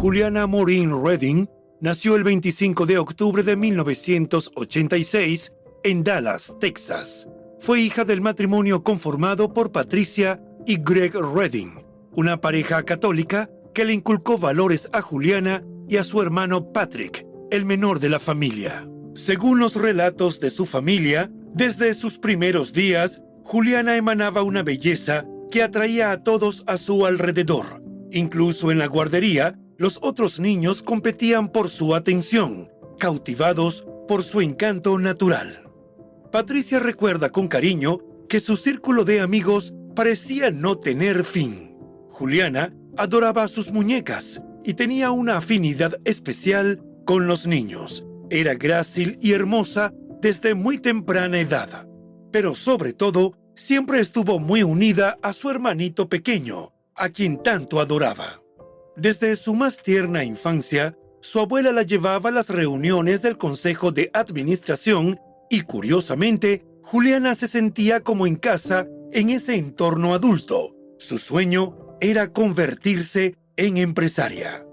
Juliana Maureen Redding nació el 25 de octubre de 1986 en Dallas, Texas. Fue hija del matrimonio conformado por Patricia y Greg Redding, una pareja católica que le inculcó valores a Juliana y a su hermano Patrick, el menor de la familia. Según los relatos de su familia, desde sus primeros días, Juliana emanaba una belleza que atraía a todos a su alrededor. Incluso en la guardería, los otros niños competían por su atención, cautivados por su encanto natural. Patricia recuerda con cariño que su círculo de amigos parecía no tener fin. Juliana adoraba a sus muñecas y tenía una afinidad especial con los niños. Era grácil y hermosa desde muy temprana edad, pero sobre todo siempre estuvo muy unida a su hermanito pequeño, a quien tanto adoraba. Desde su más tierna infancia, su abuela la llevaba a las reuniones del Consejo de Administración y curiosamente, Juliana se sentía como en casa en ese entorno adulto. Su sueño era convertirse en empresaria.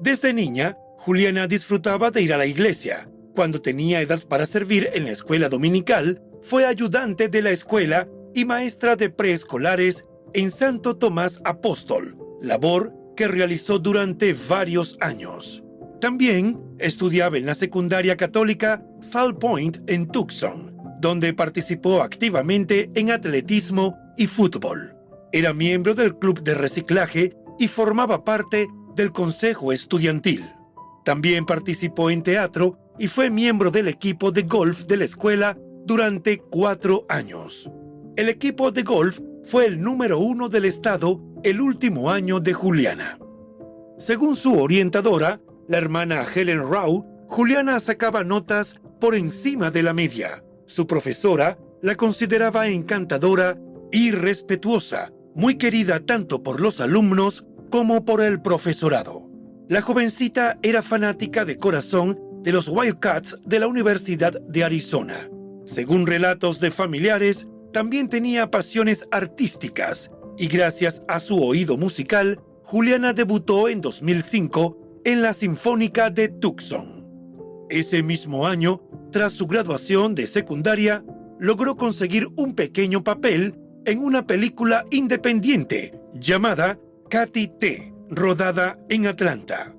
Desde niña, Juliana disfrutaba de ir a la iglesia. Cuando tenía edad para servir en la escuela dominical, fue ayudante de la escuela y maestra de preescolares en Santo Tomás Apóstol, labor que realizó durante varios años. También estudiaba en la secundaria católica Sal Point en Tucson, donde participó activamente en atletismo y fútbol. Era miembro del club de reciclaje y formaba parte del consejo estudiantil. También participó en teatro y fue miembro del equipo de golf de la escuela durante cuatro años. El equipo de golf fue el número uno del estado el último año de Juliana. Según su orientadora, la hermana Helen Rao, Juliana sacaba notas por encima de la media. Su profesora la consideraba encantadora y respetuosa, muy querida tanto por los alumnos como por el profesorado. La jovencita era fanática de corazón de los Wildcats de la Universidad de Arizona. Según relatos de familiares, también tenía pasiones artísticas y gracias a su oído musical, Juliana debutó en 2005 en la Sinfónica de Tucson. Ese mismo año, tras su graduación de secundaria, logró conseguir un pequeño papel en una película independiente llamada Katy T rodada en Atlanta.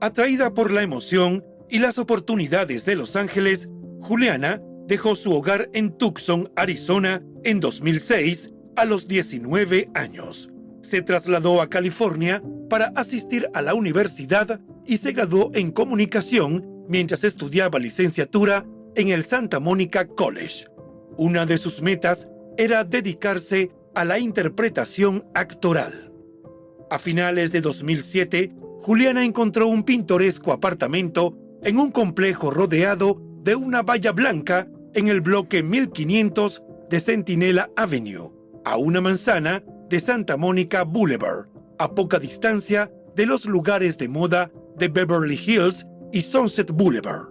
Atraída por la emoción y las oportunidades de Los Ángeles, Juliana dejó su hogar en Tucson, Arizona, en 2006 a los 19 años. Se trasladó a California para asistir a la universidad y se graduó en comunicación mientras estudiaba licenciatura en el Santa Monica College. Una de sus metas era dedicarse a la interpretación actoral. A finales de 2007, Juliana encontró un pintoresco apartamento en un complejo rodeado de una valla blanca en el bloque 1500 de Sentinela Avenue, a una manzana de Santa Monica Boulevard, a poca distancia de los lugares de moda de Beverly Hills y Sunset Boulevard.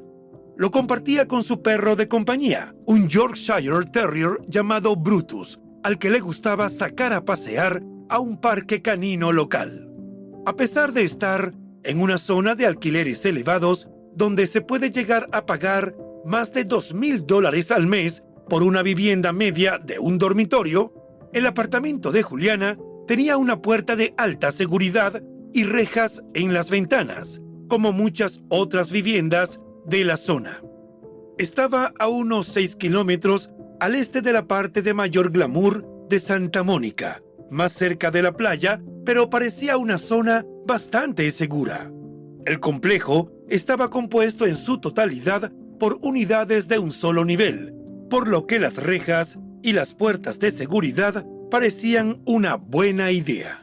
Lo compartía con su perro de compañía, un Yorkshire Terrier llamado Brutus, al que le gustaba sacar a pasear a un parque canino local. A pesar de estar en una zona de alquileres elevados, donde se puede llegar a pagar más de dos mil dólares al mes por una vivienda media de un dormitorio, el apartamento de Juliana tenía una puerta de alta seguridad y rejas en las ventanas, como muchas otras viviendas de la zona. Estaba a unos 6 kilómetros al este de la parte de mayor glamour de Santa Mónica, más cerca de la playa, pero parecía una zona bastante segura. El complejo estaba compuesto en su totalidad por unidades de un solo nivel, por lo que las rejas y las puertas de seguridad parecían una buena idea.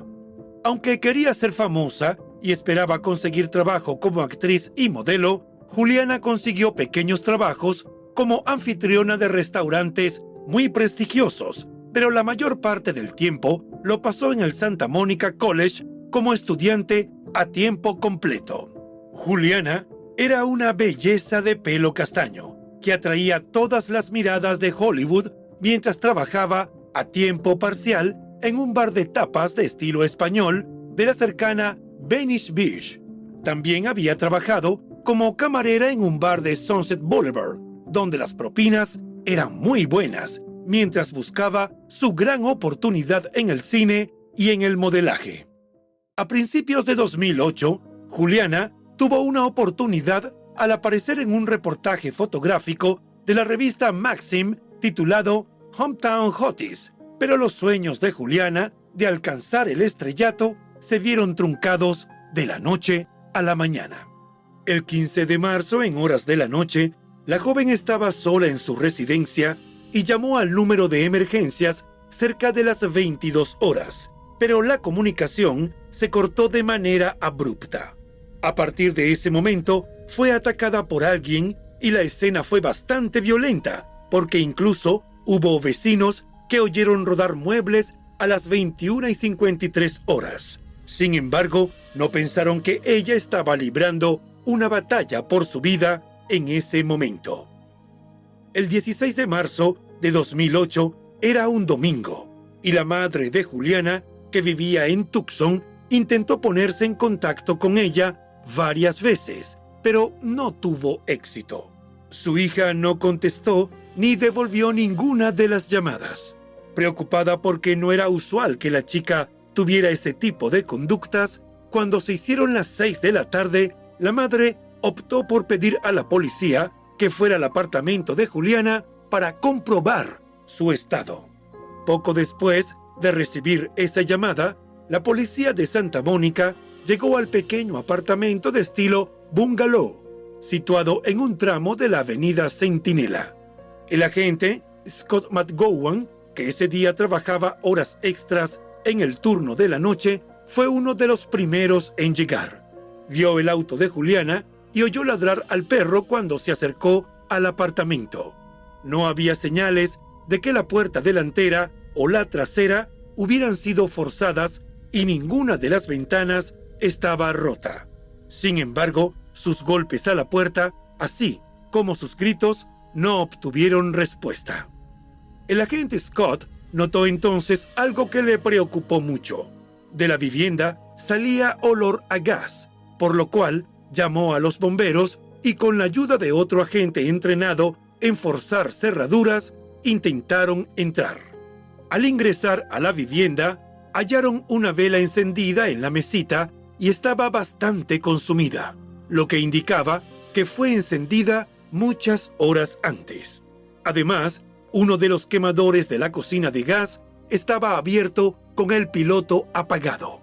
Aunque quería ser famosa y esperaba conseguir trabajo como actriz y modelo, Juliana consiguió pequeños trabajos como anfitriona de restaurantes muy prestigiosos, pero la mayor parte del tiempo lo pasó en el Santa Monica College como estudiante a tiempo completo. Juliana era una belleza de pelo castaño que atraía todas las miradas de Hollywood mientras trabajaba a tiempo parcial en un bar de tapas de estilo español de la cercana Venice Beach. También había trabajado como camarera en un bar de Sunset Boulevard, donde las propinas eran muy buenas, mientras buscaba su gran oportunidad en el cine y en el modelaje. A principios de 2008, Juliana tuvo una oportunidad al aparecer en un reportaje fotográfico de la revista Maxim titulado Hometown Hotties, pero los sueños de Juliana de alcanzar el estrellato se vieron truncados de la noche a la mañana. El 15 de marzo, en horas de la noche, la joven estaba sola en su residencia y llamó al número de emergencias cerca de las 22 horas, pero la comunicación se cortó de manera abrupta. A partir de ese momento, fue atacada por alguien y la escena fue bastante violenta, porque incluso hubo vecinos que oyeron rodar muebles a las 21 y 53 horas. Sin embargo, no pensaron que ella estaba librando una batalla por su vida en ese momento. El 16 de marzo de 2008 era un domingo y la madre de Juliana, que vivía en Tucson, intentó ponerse en contacto con ella varias veces, pero no tuvo éxito. Su hija no contestó ni devolvió ninguna de las llamadas. Preocupada porque no era usual que la chica tuviera ese tipo de conductas, cuando se hicieron las seis de la tarde, la madre optó por pedir a la policía que fuera al apartamento de Juliana para comprobar su estado. Poco después de recibir esa llamada, la policía de Santa Mónica llegó al pequeño apartamento de estilo bungalow, situado en un tramo de la avenida Centinela. El agente, Scott McGowan, que ese día trabajaba horas extras en el turno de la noche, fue uno de los primeros en llegar. Vio el auto de Juliana y oyó ladrar al perro cuando se acercó al apartamento. No había señales de que la puerta delantera o la trasera hubieran sido forzadas y ninguna de las ventanas estaba rota. Sin embargo, sus golpes a la puerta, así como sus gritos, no obtuvieron respuesta. El agente Scott notó entonces algo que le preocupó mucho. De la vivienda salía olor a gas, por lo cual llamó a los bomberos y con la ayuda de otro agente entrenado en forzar cerraduras, intentaron entrar. Al ingresar a la vivienda, hallaron una vela encendida en la mesita y estaba bastante consumida, lo que indicaba que fue encendida muchas horas antes. Además, uno de los quemadores de la cocina de gas estaba abierto con el piloto apagado.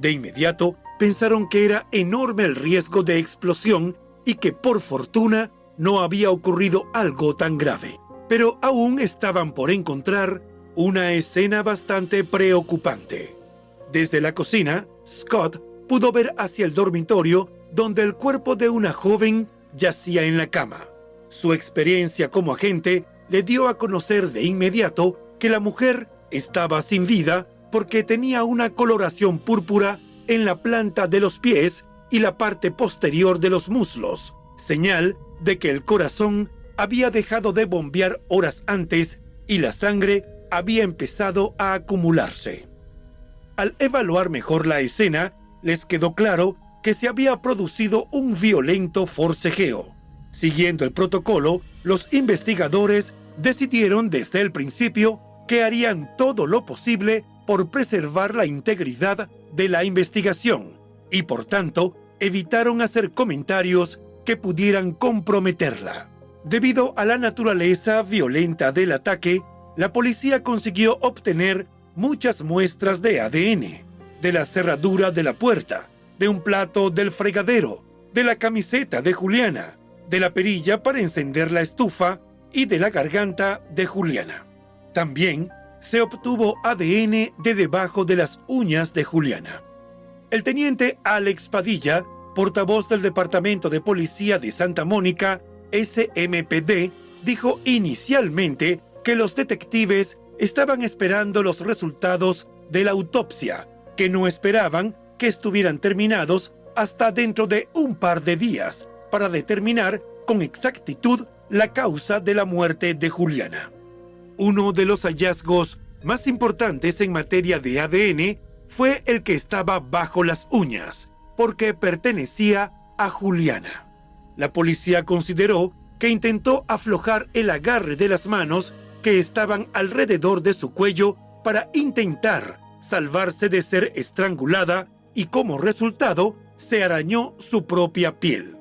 De inmediato pensaron que era enorme el riesgo de explosión y que por fortuna no había ocurrido algo tan grave. Pero aún estaban por encontrar una escena bastante preocupante. Desde la cocina, Scott pudo ver hacia el dormitorio donde el cuerpo de una joven yacía en la cama. Su experiencia como agente le dio a conocer de inmediato que la mujer estaba sin vida porque tenía una coloración púrpura en la planta de los pies y la parte posterior de los muslos, señal de que el corazón había dejado de bombear horas antes y la sangre había empezado a acumularse. Al evaluar mejor la escena, les quedó claro que se había producido un violento forcejeo. Siguiendo el protocolo, los investigadores decidieron desde el principio que harían todo lo posible por preservar la integridad de la investigación y por tanto evitaron hacer comentarios que pudieran comprometerla. Debido a la naturaleza violenta del ataque, la policía consiguió obtener muchas muestras de ADN, de la cerradura de la puerta, de un plato del fregadero, de la camiseta de Juliana, de la perilla para encender la estufa y de la garganta de Juliana. También se obtuvo ADN de debajo de las uñas de Juliana. El teniente Alex Padilla, portavoz del Departamento de Policía de Santa Mónica, SMPD, dijo inicialmente que los detectives estaban esperando los resultados de la autopsia, que no esperaban que estuvieran terminados hasta dentro de un par de días para determinar con exactitud la causa de la muerte de Juliana. Uno de los hallazgos más importantes en materia de ADN fue el que estaba bajo las uñas, porque pertenecía a Juliana. La policía consideró que intentó aflojar el agarre de las manos que estaban alrededor de su cuello para intentar salvarse de ser estrangulada y como resultado se arañó su propia piel.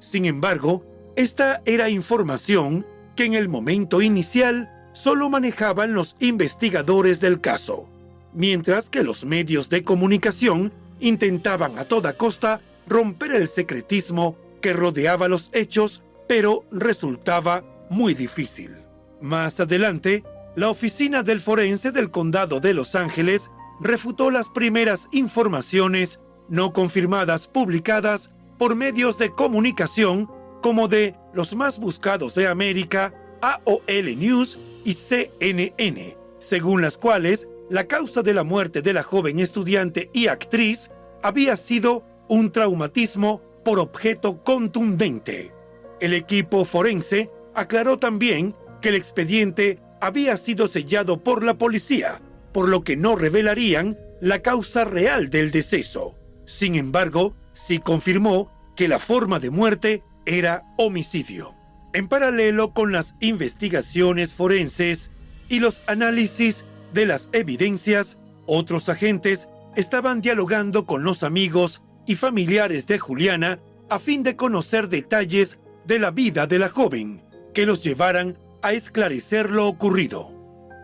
Sin embargo, esta era información que en el momento inicial solo manejaban los investigadores del caso, mientras que los medios de comunicación intentaban a toda costa romper el secretismo que rodeaba los hechos, pero resultaba muy difícil. Más adelante, la oficina del forense del condado de Los Ángeles refutó las primeras informaciones no confirmadas publicadas por medios de comunicación como de los más buscados de América, AOL News y CNN, según las cuales la causa de la muerte de la joven estudiante y actriz había sido un traumatismo por objeto contundente. El equipo forense aclaró también que el expediente había sido sellado por la policía, por lo que no revelarían la causa real del deceso. Sin embargo, sí confirmó que la forma de muerte era homicidio. En paralelo con las investigaciones forenses y los análisis de las evidencias, otros agentes estaban dialogando con los amigos y familiares de Juliana a fin de conocer detalles de la vida de la joven que los llevaran a esclarecer lo ocurrido.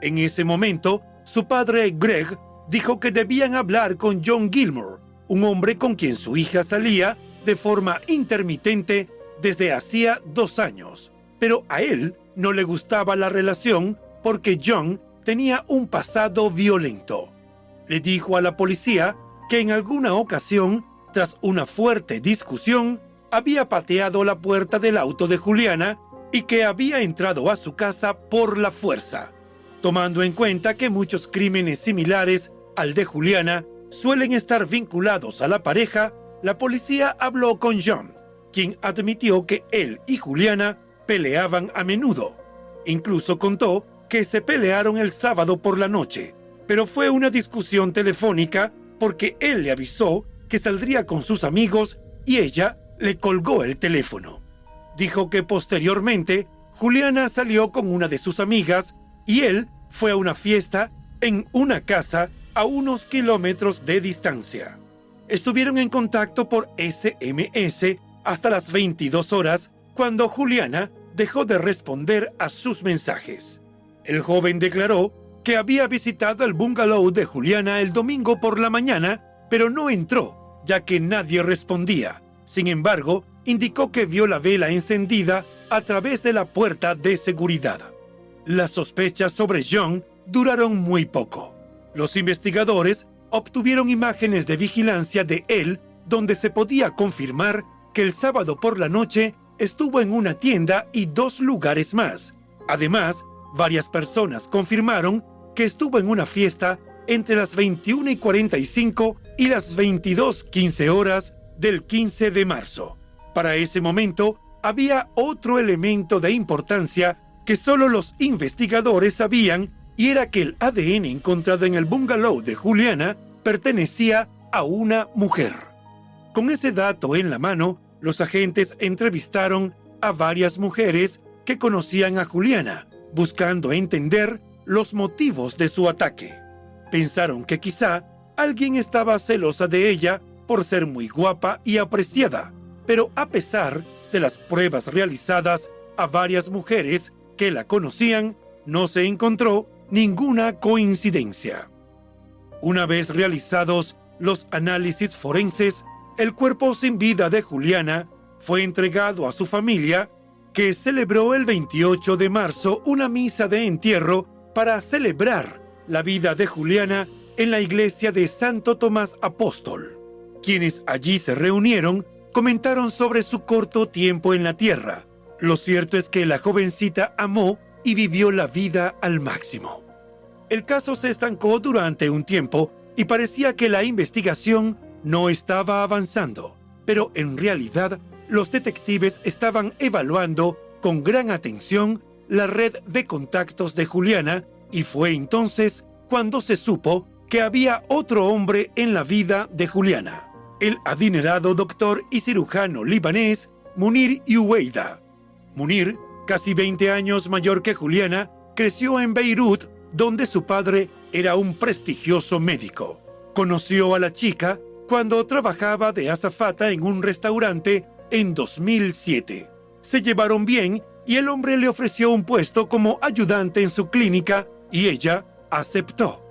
En ese momento, su padre Greg dijo que debían hablar con John Gilmore, un hombre con quien su hija salía de forma intermitente desde hacía dos años. Pero a él no le gustaba la relación porque John tenía un pasado violento. Le dijo a la policía que en alguna ocasión, tras una fuerte discusión, había pateado la puerta del auto de Juliana y que había entrado a su casa por la fuerza, tomando en cuenta que muchos crímenes similares al de Juliana suelen estar vinculados a la pareja, la policía habló con John, quien admitió que él y Juliana peleaban a menudo. Incluso contó que se pelearon el sábado por la noche, pero fue una discusión telefónica porque él le avisó que saldría con sus amigos y ella le colgó el teléfono. Dijo que posteriormente Juliana salió con una de sus amigas y él fue a una fiesta en una casa a unos kilómetros de distancia. Estuvieron en contacto por SMS hasta las 22 horas, cuando Juliana dejó de responder a sus mensajes. El joven declaró que había visitado el bungalow de Juliana el domingo por la mañana, pero no entró, ya que nadie respondía. Sin embargo, indicó que vio la vela encendida a través de la puerta de seguridad. Las sospechas sobre John duraron muy poco. Los investigadores obtuvieron imágenes de vigilancia de él donde se podía confirmar que el sábado por la noche estuvo en una tienda y dos lugares más. Además, varias personas confirmaron que estuvo en una fiesta entre las 21 y 45 y las 22.15 horas del 15 de marzo. Para ese momento, había otro elemento de importancia que solo los investigadores sabían y era que el ADN encontrado en el bungalow de Juliana pertenecía a una mujer. Con ese dato en la mano, los agentes entrevistaron a varias mujeres que conocían a Juliana, buscando entender los motivos de su ataque. Pensaron que quizá alguien estaba celosa de ella por ser muy guapa y apreciada, pero a pesar de las pruebas realizadas a varias mujeres que la conocían, no se encontró ninguna coincidencia. Una vez realizados los análisis forenses, el cuerpo sin vida de Juliana fue entregado a su familia, que celebró el 28 de marzo una misa de entierro para celebrar la vida de Juliana en la iglesia de Santo Tomás Apóstol. Quienes allí se reunieron comentaron sobre su corto tiempo en la tierra. Lo cierto es que la jovencita amó y vivió la vida al máximo. El caso se estancó durante un tiempo y parecía que la investigación no estaba avanzando, pero en realidad los detectives estaban evaluando con gran atención la red de contactos de Juliana y fue entonces cuando se supo que había otro hombre en la vida de Juliana, el adinerado doctor y cirujano libanés Munir Uweida. Munir, casi 20 años mayor que Juliana, creció en Beirut, donde su padre era un prestigioso médico. Conoció a la chica cuando trabajaba de azafata en un restaurante en 2007. Se llevaron bien y el hombre le ofreció un puesto como ayudante en su clínica y ella aceptó.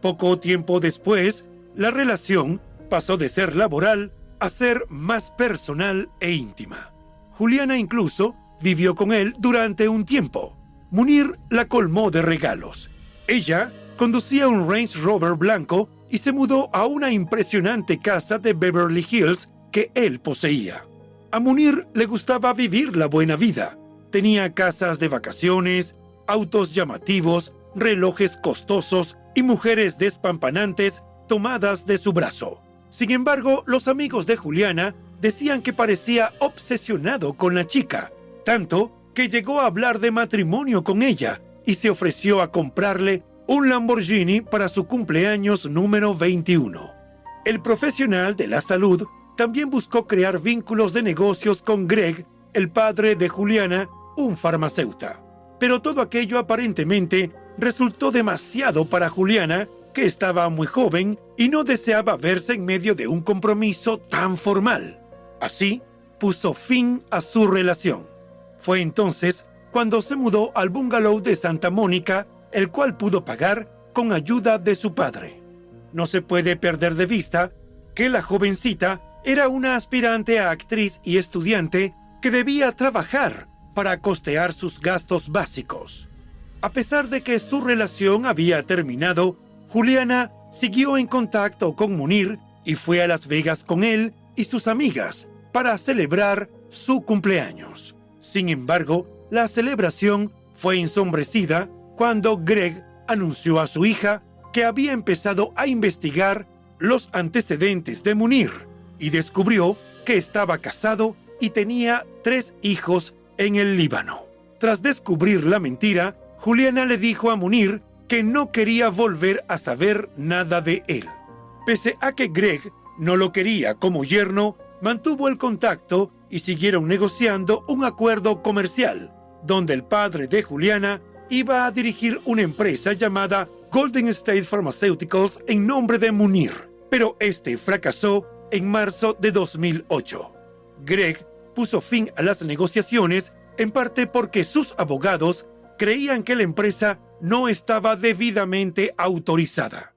Poco tiempo después, la relación pasó de ser laboral a ser más personal e íntima. Juliana incluso vivió con él durante un tiempo. Munir la colmó de regalos. Ella conducía un Range Rover blanco y se mudó a una impresionante casa de Beverly Hills que él poseía. A Munir le gustaba vivir la buena vida. Tenía casas de vacaciones, autos llamativos, relojes costosos y mujeres despampanantes tomadas de su brazo. Sin embargo, los amigos de Juliana decían que parecía obsesionado con la chica, tanto que llegó a hablar de matrimonio con ella y se ofreció a comprarle un Lamborghini para su cumpleaños número 21. El profesional de la salud también buscó crear vínculos de negocios con Greg, el padre de Juliana, un farmacéutico. Pero todo aquello aparentemente resultó demasiado para Juliana, que estaba muy joven y no deseaba verse en medio de un compromiso tan formal. Así, puso fin a su relación. Fue entonces cuando se mudó al bungalow de Santa Mónica el cual pudo pagar con ayuda de su padre. No se puede perder de vista que la jovencita era una aspirante a actriz y estudiante que debía trabajar para costear sus gastos básicos. A pesar de que su relación había terminado, Juliana siguió en contacto con Munir y fue a Las Vegas con él y sus amigas para celebrar su cumpleaños. Sin embargo, la celebración fue ensombrecida cuando Greg anunció a su hija que había empezado a investigar los antecedentes de Munir y descubrió que estaba casado y tenía tres hijos en el Líbano. Tras descubrir la mentira, Juliana le dijo a Munir que no quería volver a saber nada de él. Pese a que Greg no lo quería como yerno, mantuvo el contacto y siguieron negociando un acuerdo comercial, donde el padre de Juliana iba a dirigir una empresa llamada Golden State Pharmaceuticals en nombre de Munir, pero este fracasó en marzo de 2008. Greg puso fin a las negociaciones en parte porque sus abogados creían que la empresa no estaba debidamente autorizada.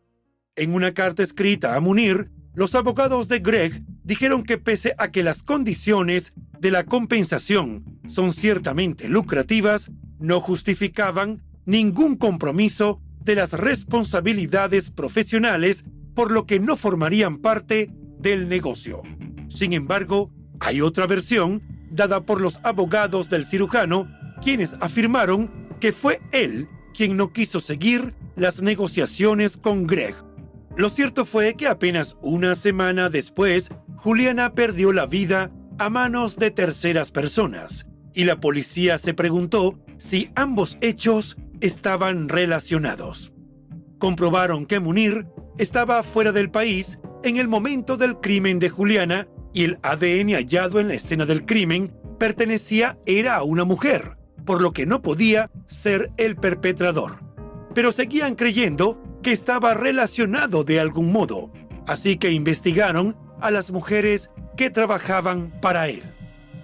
En una carta escrita a Munir, los abogados de Greg dijeron que pese a que las condiciones de la compensación son ciertamente lucrativas, no justificaban ningún compromiso de las responsabilidades profesionales, por lo que no formarían parte del negocio. Sin embargo, hay otra versión dada por los abogados del cirujano, quienes afirmaron que fue él quien no quiso seguir las negociaciones con Greg. Lo cierto fue que apenas una semana después, Juliana perdió la vida a manos de terceras personas, y la policía se preguntó si ambos hechos estaban relacionados. Comprobaron que Munir estaba fuera del país en el momento del crimen de Juliana y el ADN hallado en la escena del crimen pertenecía era a una mujer, por lo que no podía ser el perpetrador. Pero seguían creyendo que estaba relacionado de algún modo, así que investigaron a las mujeres que trabajaban para él.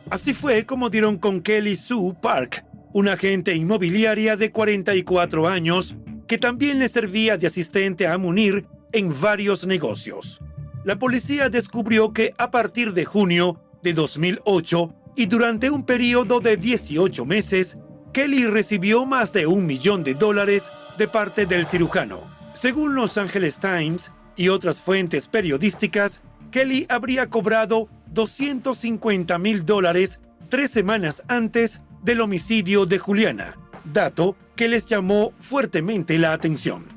Así fue como dieron con Kelly Sue Park, una agente inmobiliaria de 44 años que también le servía de asistente a Munir en varios negocios. La policía descubrió que a partir de junio de 2008 y durante un periodo de 18 meses, Kelly recibió más de un millón de dólares de parte del cirujano. Según Los Angeles Times y otras fuentes periodísticas, Kelly habría cobrado 250 mil dólares tres semanas antes del homicidio de Juliana, dato que les llamó fuertemente la atención.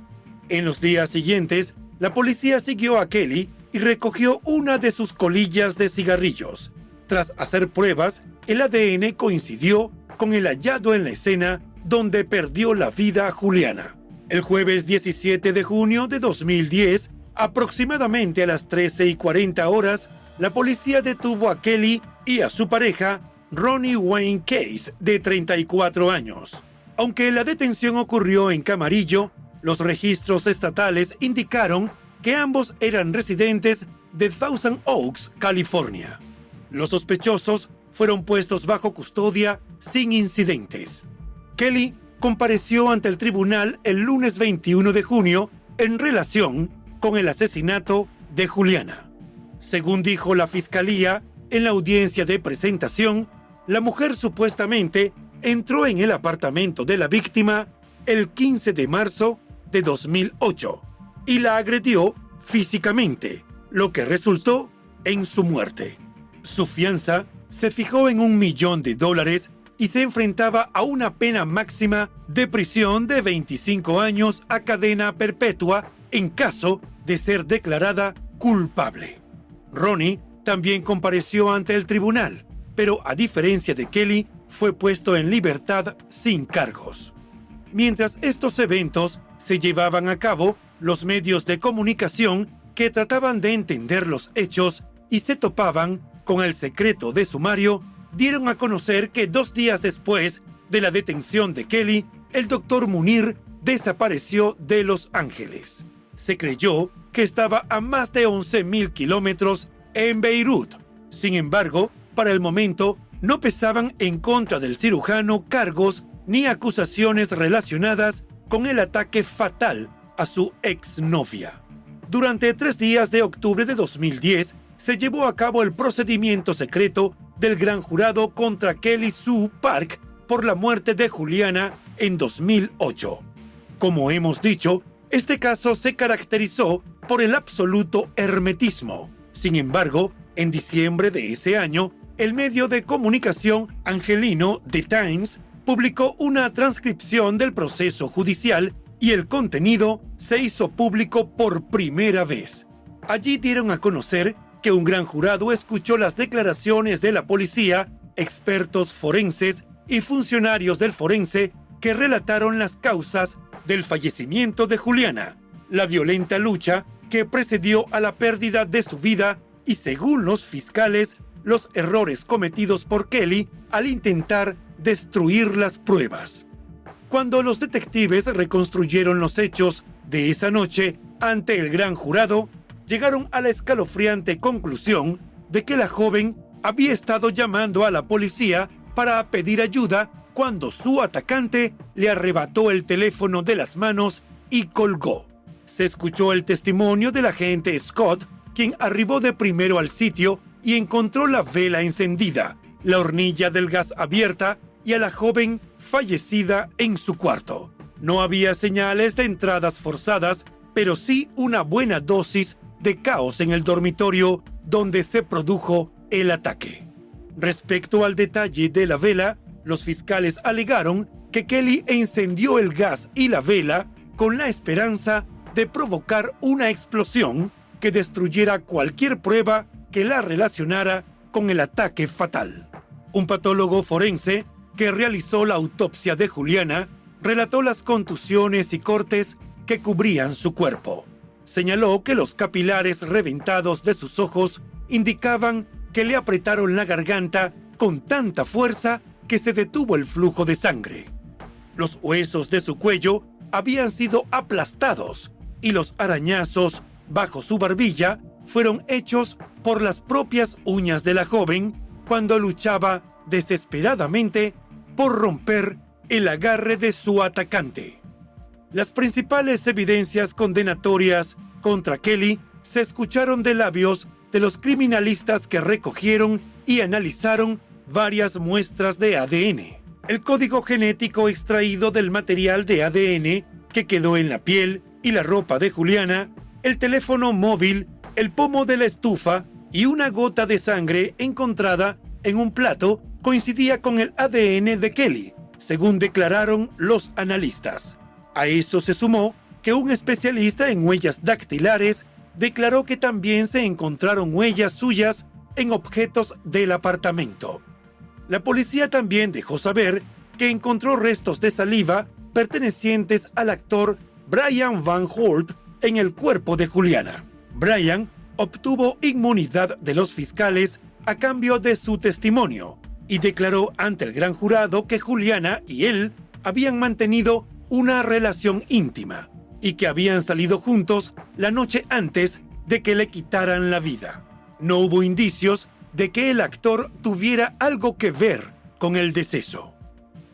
En los días siguientes, la policía siguió a Kelly y recogió una de sus colillas de cigarrillos. Tras hacer pruebas, el ADN coincidió con el hallado en la escena donde perdió la vida Juliana. El jueves 17 de junio de 2010, aproximadamente a las 13 y 40 horas, la policía detuvo a Kelly y a su pareja Ronnie Wayne Case, de 34 años. Aunque la detención ocurrió en Camarillo, los registros estatales indicaron que ambos eran residentes de Thousand Oaks, California. Los sospechosos fueron puestos bajo custodia sin incidentes. Kelly compareció ante el tribunal el lunes 21 de junio en relación con el asesinato de Juliana. Según dijo la fiscalía en la audiencia de presentación, la mujer supuestamente entró en el apartamento de la víctima el 15 de marzo de 2008 y la agredió físicamente, lo que resultó en su muerte. Su fianza se fijó en un millón de dólares y se enfrentaba a una pena máxima de prisión de 25 años a cadena perpetua en caso de ser declarada culpable. Ronnie también compareció ante el tribunal pero a diferencia de Kelly, fue puesto en libertad sin cargos. Mientras estos eventos se llevaban a cabo, los medios de comunicación que trataban de entender los hechos y se topaban con el secreto de sumario, dieron a conocer que dos días después de la detención de Kelly, el doctor Munir desapareció de Los Ángeles. Se creyó que estaba a más de 11.000 kilómetros en Beirut. Sin embargo, para el momento, no pesaban en contra del cirujano cargos ni acusaciones relacionadas con el ataque fatal a su exnovia. Durante tres días de octubre de 2010, se llevó a cabo el procedimiento secreto del gran jurado contra Kelly Sue Park por la muerte de Juliana en 2008. Como hemos dicho, este caso se caracterizó por el absoluto hermetismo. Sin embargo, en diciembre de ese año, el medio de comunicación angelino The Times publicó una transcripción del proceso judicial y el contenido se hizo público por primera vez. Allí dieron a conocer que un gran jurado escuchó las declaraciones de la policía, expertos forenses y funcionarios del forense que relataron las causas del fallecimiento de Juliana, la violenta lucha que precedió a la pérdida de su vida y según los fiscales los errores cometidos por Kelly al intentar destruir las pruebas. Cuando los detectives reconstruyeron los hechos de esa noche ante el gran jurado, llegaron a la escalofriante conclusión de que la joven había estado llamando a la policía para pedir ayuda cuando su atacante le arrebató el teléfono de las manos y colgó. Se escuchó el testimonio del agente Scott, quien arribó de primero al sitio y encontró la vela encendida, la hornilla del gas abierta y a la joven fallecida en su cuarto. No había señales de entradas forzadas, pero sí una buena dosis de caos en el dormitorio donde se produjo el ataque. Respecto al detalle de la vela, los fiscales alegaron que Kelly encendió el gas y la vela con la esperanza de provocar una explosión que destruyera cualquier prueba que la relacionara con el ataque fatal. Un patólogo forense que realizó la autopsia de Juliana relató las contusiones y cortes que cubrían su cuerpo. Señaló que los capilares reventados de sus ojos indicaban que le apretaron la garganta con tanta fuerza que se detuvo el flujo de sangre. Los huesos de su cuello habían sido aplastados y los arañazos bajo su barbilla fueron hechos por las propias uñas de la joven cuando luchaba desesperadamente por romper el agarre de su atacante. Las principales evidencias condenatorias contra Kelly se escucharon de labios de los criminalistas que recogieron y analizaron varias muestras de ADN. El código genético extraído del material de ADN que quedó en la piel y la ropa de Juliana, el teléfono móvil, el pomo de la estufa y una gota de sangre encontrada en un plato coincidía con el ADN de Kelly, según declararon los analistas. A eso se sumó que un especialista en huellas dactilares declaró que también se encontraron huellas suyas en objetos del apartamento. La policía también dejó saber que encontró restos de saliva pertenecientes al actor Brian Van Holt en el cuerpo de Juliana. Brian obtuvo inmunidad de los fiscales a cambio de su testimonio y declaró ante el gran jurado que Juliana y él habían mantenido una relación íntima y que habían salido juntos la noche antes de que le quitaran la vida. No hubo indicios de que el actor tuviera algo que ver con el deceso.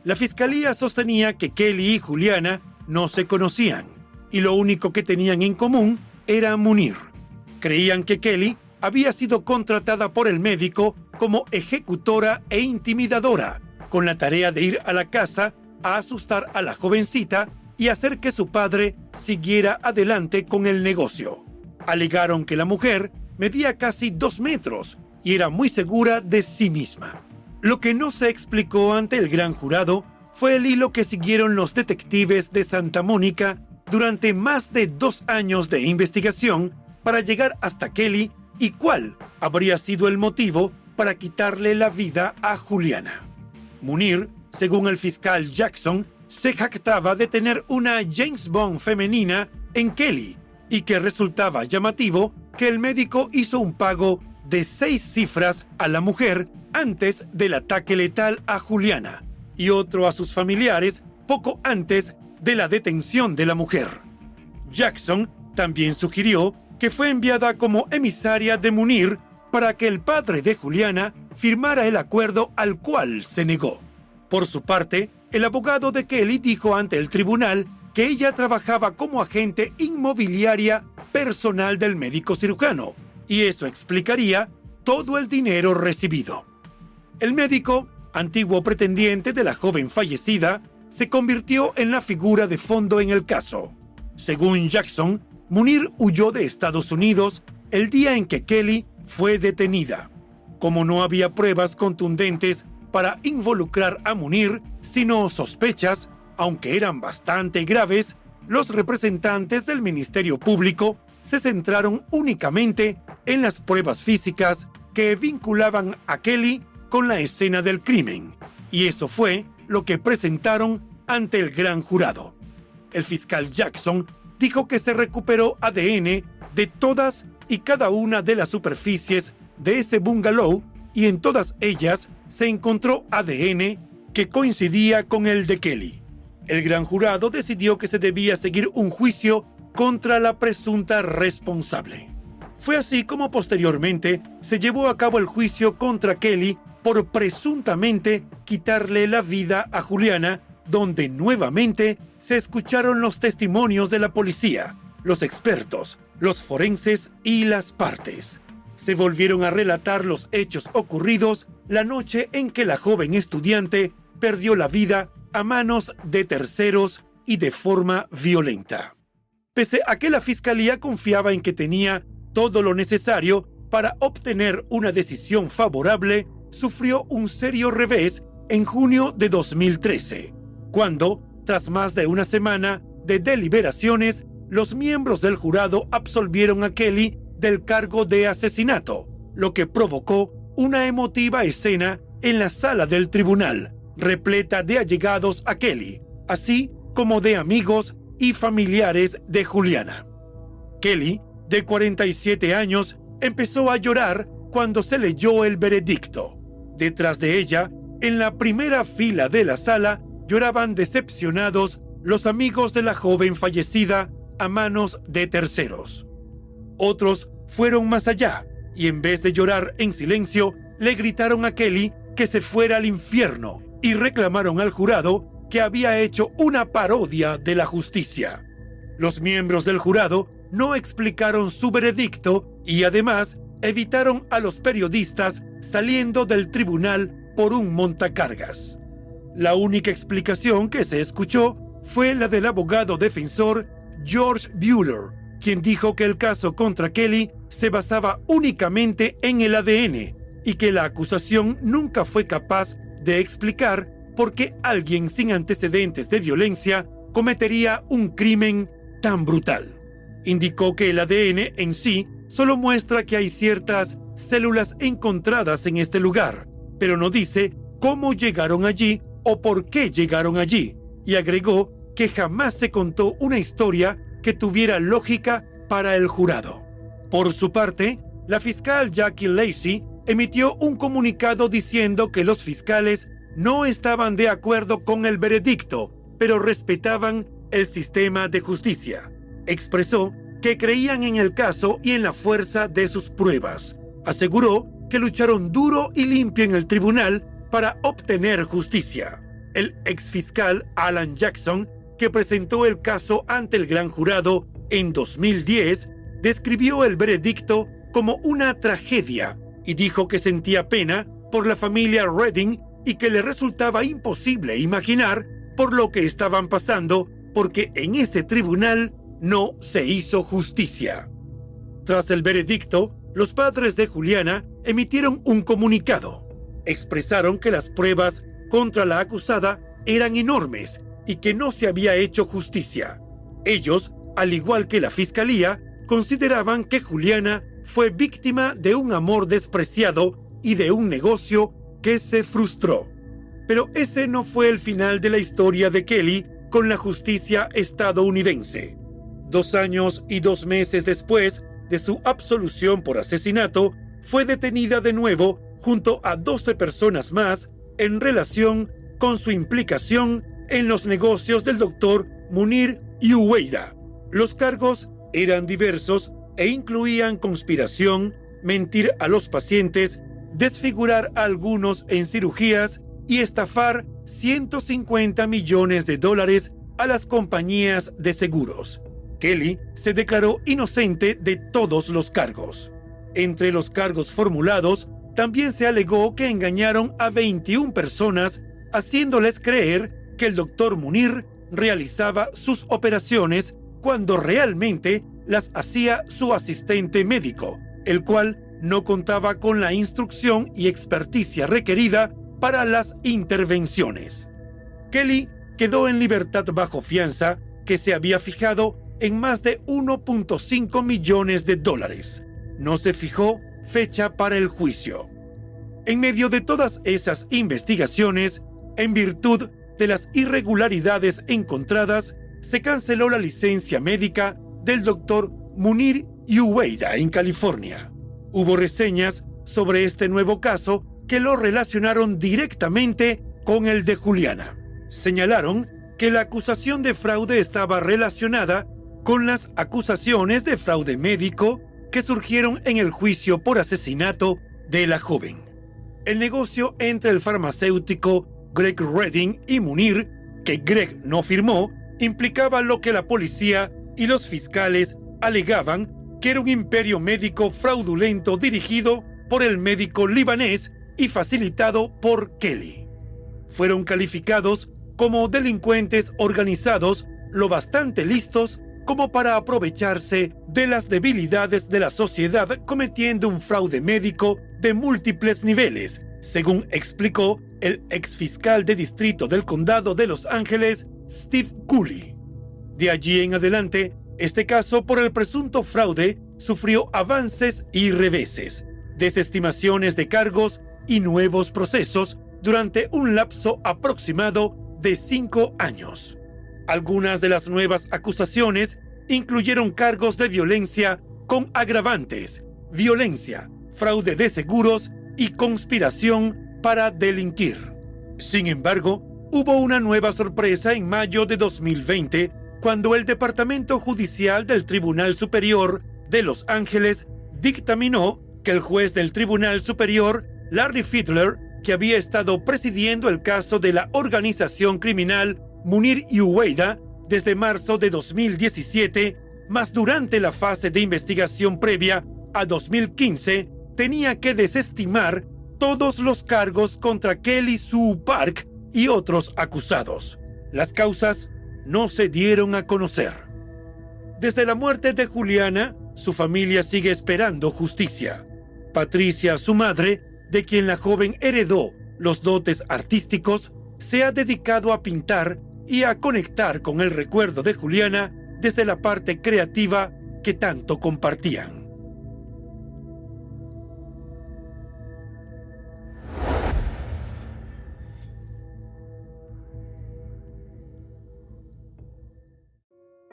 La fiscalía sostenía que Kelly y Juliana no se conocían y lo único que tenían en común era Munir. Creían que Kelly había sido contratada por el médico como ejecutora e intimidadora, con la tarea de ir a la casa a asustar a la jovencita y hacer que su padre siguiera adelante con el negocio. Alegaron que la mujer medía casi dos metros y era muy segura de sí misma. Lo que no se explicó ante el gran jurado fue el hilo que siguieron los detectives de Santa Mónica durante más de dos años de investigación para llegar hasta Kelly y cuál habría sido el motivo para quitarle la vida a Juliana. Munir, según el fiscal Jackson, se jactaba de tener una James Bond femenina en Kelly y que resultaba llamativo que el médico hizo un pago de seis cifras a la mujer antes del ataque letal a Juliana y otro a sus familiares poco antes de la detención de la mujer. Jackson también sugirió que fue enviada como emisaria de Munir para que el padre de Juliana firmara el acuerdo al cual se negó. Por su parte, el abogado de Kelly dijo ante el tribunal que ella trabajaba como agente inmobiliaria personal del médico cirujano y eso explicaría todo el dinero recibido. El médico, antiguo pretendiente de la joven fallecida, se convirtió en la figura de fondo en el caso. Según Jackson, Munir huyó de Estados Unidos el día en que Kelly fue detenida. Como no había pruebas contundentes para involucrar a Munir, sino sospechas, aunque eran bastante graves, los representantes del Ministerio Público se centraron únicamente en las pruebas físicas que vinculaban a Kelly con la escena del crimen, y eso fue lo que presentaron ante el gran jurado. El fiscal Jackson dijo que se recuperó ADN de todas y cada una de las superficies de ese bungalow y en todas ellas se encontró ADN que coincidía con el de Kelly. El gran jurado decidió que se debía seguir un juicio contra la presunta responsable. Fue así como posteriormente se llevó a cabo el juicio contra Kelly por presuntamente quitarle la vida a Juliana, donde nuevamente se escucharon los testimonios de la policía, los expertos, los forenses y las partes. Se volvieron a relatar los hechos ocurridos la noche en que la joven estudiante perdió la vida a manos de terceros y de forma violenta. Pese a que la fiscalía confiaba en que tenía todo lo necesario para obtener una decisión favorable, sufrió un serio revés en junio de 2013, cuando, tras más de una semana de deliberaciones, los miembros del jurado absolvieron a Kelly del cargo de asesinato, lo que provocó una emotiva escena en la sala del tribunal, repleta de allegados a Kelly, así como de amigos y familiares de Juliana. Kelly, de 47 años, empezó a llorar cuando se leyó el veredicto. Detrás de ella, en la primera fila de la sala, lloraban decepcionados los amigos de la joven fallecida a manos de terceros. Otros fueron más allá y en vez de llorar en silencio, le gritaron a Kelly que se fuera al infierno y reclamaron al jurado que había hecho una parodia de la justicia. Los miembros del jurado no explicaron su veredicto y además evitaron a los periodistas saliendo del tribunal por un montacargas. La única explicación que se escuchó fue la del abogado defensor George Bueller, quien dijo que el caso contra Kelly se basaba únicamente en el ADN y que la acusación nunca fue capaz de explicar por qué alguien sin antecedentes de violencia cometería un crimen tan brutal. Indicó que el ADN en sí solo muestra que hay ciertas células encontradas en este lugar, pero no dice cómo llegaron allí o por qué llegaron allí, y agregó que jamás se contó una historia que tuviera lógica para el jurado. Por su parte, la fiscal Jackie Lacey emitió un comunicado diciendo que los fiscales no estaban de acuerdo con el veredicto, pero respetaban el sistema de justicia. Expresó que creían en el caso y en la fuerza de sus pruebas. Aseguró que lucharon duro y limpio en el tribunal para obtener justicia. El exfiscal Alan Jackson que presentó el caso ante el gran jurado en 2010, describió el veredicto como una tragedia y dijo que sentía pena por la familia Redding y que le resultaba imposible imaginar por lo que estaban pasando porque en ese tribunal no se hizo justicia. Tras el veredicto, los padres de Juliana emitieron un comunicado. Expresaron que las pruebas contra la acusada eran enormes y que no se había hecho justicia. Ellos, al igual que la fiscalía, consideraban que Juliana fue víctima de un amor despreciado y de un negocio que se frustró. Pero ese no fue el final de la historia de Kelly con la justicia estadounidense. Dos años y dos meses después de su absolución por asesinato, fue detenida de nuevo junto a 12 personas más en relación con su implicación en los negocios del doctor Munir Uweida. Los cargos eran diversos e incluían conspiración, mentir a los pacientes, desfigurar a algunos en cirugías y estafar 150 millones de dólares a las compañías de seguros. Kelly se declaró inocente de todos los cargos. Entre los cargos formulados, también se alegó que engañaron a 21 personas haciéndoles creer que el doctor Munir realizaba sus operaciones cuando realmente las hacía su asistente médico, el cual no contaba con la instrucción y experticia requerida para las intervenciones. Kelly quedó en libertad bajo fianza que se había fijado en más de 1.5 millones de dólares. No se fijó fecha para el juicio. En medio de todas esas investigaciones, en virtud de las irregularidades encontradas, se canceló la licencia médica del doctor Munir Uweida en California. Hubo reseñas sobre este nuevo caso que lo relacionaron directamente con el de Juliana. Señalaron que la acusación de fraude estaba relacionada con las acusaciones de fraude médico, que surgieron en el juicio por asesinato de la joven. El negocio entre el farmacéutico Greg Redding y Munir, que Greg no firmó, implicaba lo que la policía y los fiscales alegaban que era un imperio médico fraudulento dirigido por el médico libanés y facilitado por Kelly. Fueron calificados como delincuentes organizados lo bastante listos como para aprovecharse de las debilidades de la sociedad cometiendo un fraude médico de múltiples niveles, según explicó el exfiscal de distrito del condado de Los Ángeles, Steve Cooley. De allí en adelante, este caso por el presunto fraude sufrió avances y reveses, desestimaciones de cargos y nuevos procesos durante un lapso aproximado de cinco años. Algunas de las nuevas acusaciones incluyeron cargos de violencia con agravantes, violencia, fraude de seguros y conspiración para delinquir. Sin embargo, hubo una nueva sorpresa en mayo de 2020 cuando el Departamento Judicial del Tribunal Superior de Los Ángeles dictaminó que el juez del Tribunal Superior, Larry Fiedler, que había estado presidiendo el caso de la organización criminal Munir Uweida desde marzo de 2017, más durante la fase de investigación previa a 2015, tenía que desestimar todos los cargos contra Kelly Sue Park y otros acusados. Las causas no se dieron a conocer. Desde la muerte de Juliana, su familia sigue esperando justicia. Patricia, su madre, de quien la joven heredó los dotes artísticos, se ha dedicado a pintar y a conectar con el recuerdo de Juliana desde la parte creativa que tanto compartían.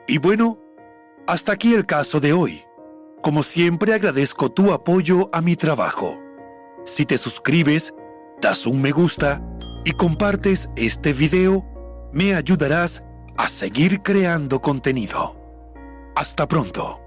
Y bueno, hasta aquí el caso de hoy. Como siempre agradezco tu apoyo a mi trabajo. Si te suscribes, das un me gusta y compartes este video, me ayudarás a seguir creando contenido. Hasta pronto.